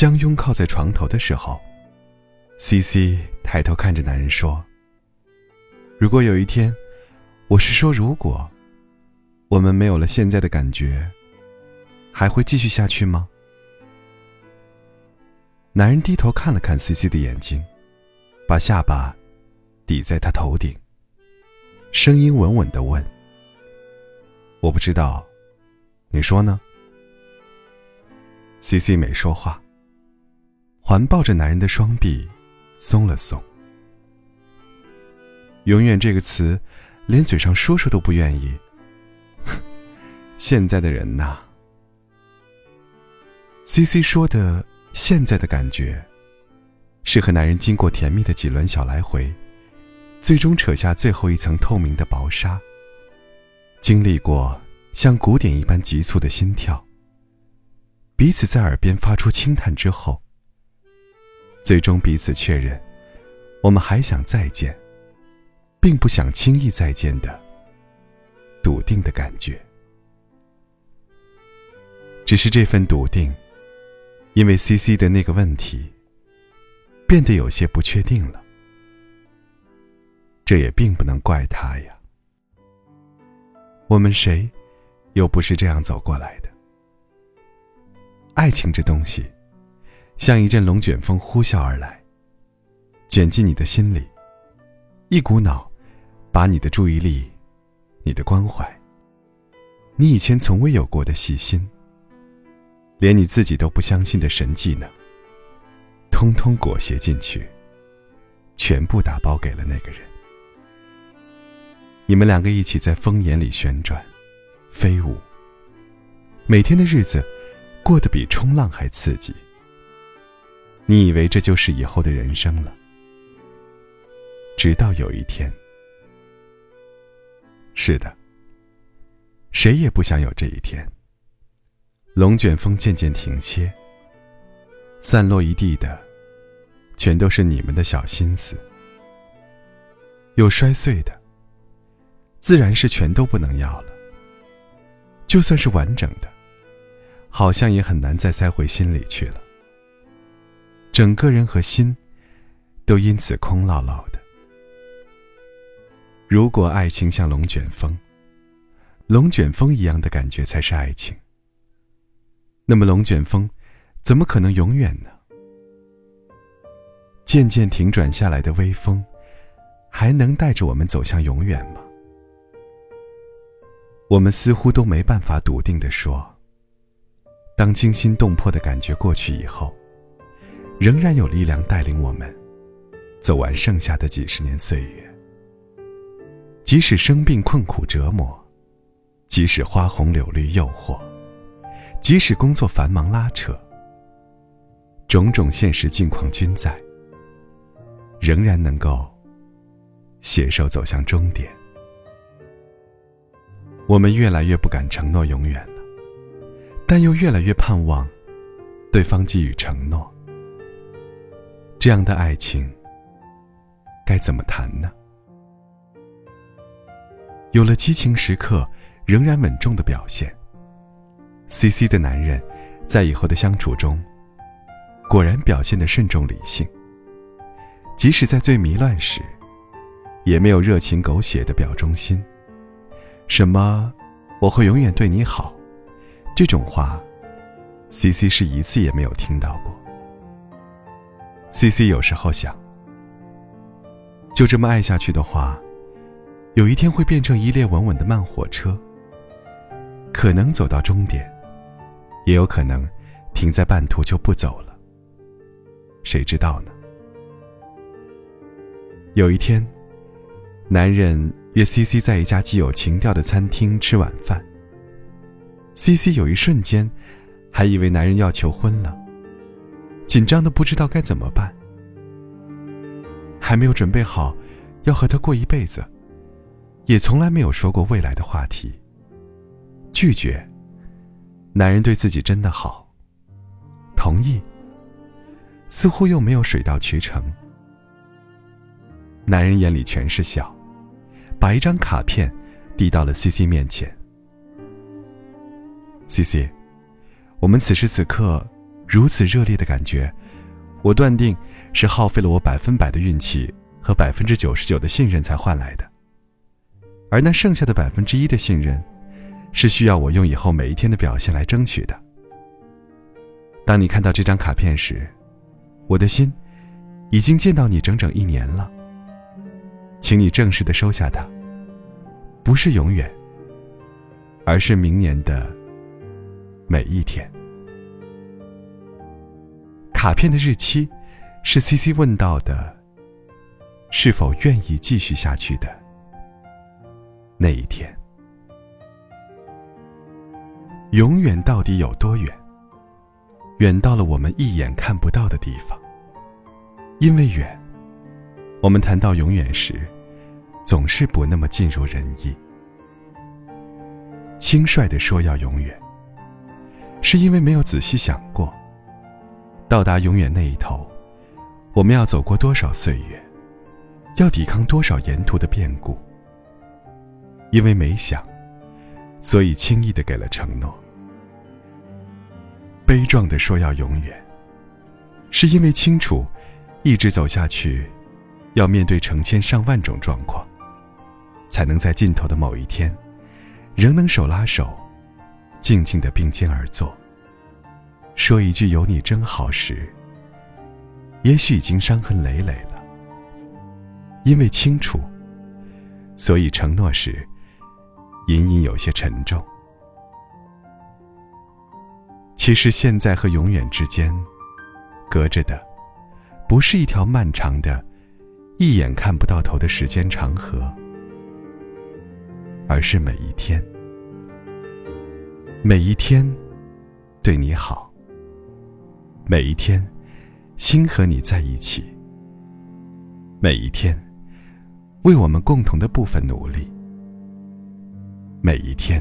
相拥靠在床头的时候，C C 抬头看着男人说：“如果有一天，我是说如果，我们没有了现在的感觉，还会继续下去吗？”男人低头看了看 C C 的眼睛，把下巴抵在他头顶，声音稳稳的问：“我不知道，你说呢？”C C 没说话。环抱着男人的双臂，松了松。永远这个词，连嘴上说说都不愿意。现在的人呐，C C 说的现在的感觉，是和男人经过甜蜜的几轮小来回，最终扯下最后一层透明的薄纱。经历过像鼓点一般急促的心跳，彼此在耳边发出轻叹之后。最终彼此确认，我们还想再见，并不想轻易再见的笃定的感觉。只是这份笃定，因为 C C 的那个问题，变得有些不确定了。这也并不能怪他呀。我们谁，又不是这样走过来的？爱情这东西。像一阵龙卷风呼啸而来，卷进你的心里，一股脑把你的注意力、你的关怀、你以前从未有过的细心，连你自己都不相信的神技能，通通裹挟进去，全部打包给了那个人。你们两个一起在风眼里旋转、飞舞，每天的日子过得比冲浪还刺激。你以为这就是以后的人生了，直到有一天，是的，谁也不想有这一天。龙卷风渐渐停歇，散落一地的，全都是你们的小心思。有摔碎的，自然是全都不能要了。就算是完整的，好像也很难再塞回心里去了。整个人和心，都因此空落落的。如果爱情像龙卷风，龙卷风一样的感觉才是爱情，那么龙卷风怎么可能永远呢？渐渐停转下来的微风，还能带着我们走向永远吗？我们似乎都没办法笃定的说，当惊心动魄的感觉过去以后。仍然有力量带领我们走完剩下的几十年岁月。即使生病困苦折磨，即使花红柳绿诱惑，即使工作繁忙拉扯，种种现实境况均在，仍然能够携手走向终点。我们越来越不敢承诺永远了，但又越来越盼望对方给予承诺。这样的爱情该怎么谈呢？有了激情时刻，仍然稳重的表现。C C 的男人，在以后的相处中，果然表现的慎重理性。即使在最迷乱时，也没有热情狗血的表忠心。什么“我会永远对你好”这种话，C C 是一次也没有听到过。C C 有时候想，就这么爱下去的话，有一天会变成一列稳稳的慢火车，可能走到终点，也有可能停在半途就不走了。谁知道呢？有一天，男人约 C C 在一家既有情调的餐厅吃晚饭。C C 有一瞬间，还以为男人要求婚了。紧张的不知道该怎么办，还没有准备好要和他过一辈子，也从来没有说过未来的话题。拒绝，男人对自己真的好；同意，似乎又没有水到渠成。男人眼里全是笑，把一张卡片递到了 C C 面前。C C，我们此时此刻如此热烈的感觉，我断定是耗费了我百分百的运气和百分之九十九的信任才换来的，而那剩下的百分之一的信任，是需要我用以后每一天的表现来争取的。当你看到这张卡片时，我的心已经见到你整整一年了，请你正式的收下它，不是永远，而是明年的。每一天，卡片的日期是 C C 问到的，是否愿意继续下去的那一天。永远到底有多远？远到了我们一眼看不到的地方。因为远，我们谈到永远时，总是不那么尽如人意。轻率的说要永远。是因为没有仔细想过，到达永远那一头，我们要走过多少岁月，要抵抗多少沿途的变故。因为没想，所以轻易的给了承诺。悲壮的说要永远，是因为清楚，一直走下去，要面对成千上万种状况，才能在尽头的某一天，仍能手拉手。静静的并肩而坐，说一句“有你真好”时，也许已经伤痕累累了。因为清楚，所以承诺时，隐隐有些沉重。其实现在和永远之间，隔着的，不是一条漫长的、一眼看不到头的时间长河，而是每一天。每一天，对你好。每一天，心和你在一起。每一天，为我们共同的部分努力。每一天，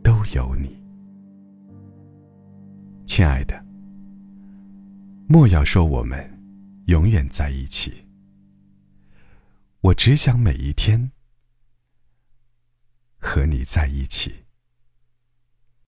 都有你，亲爱的。莫要说我们永远在一起，我只想每一天和你在一起。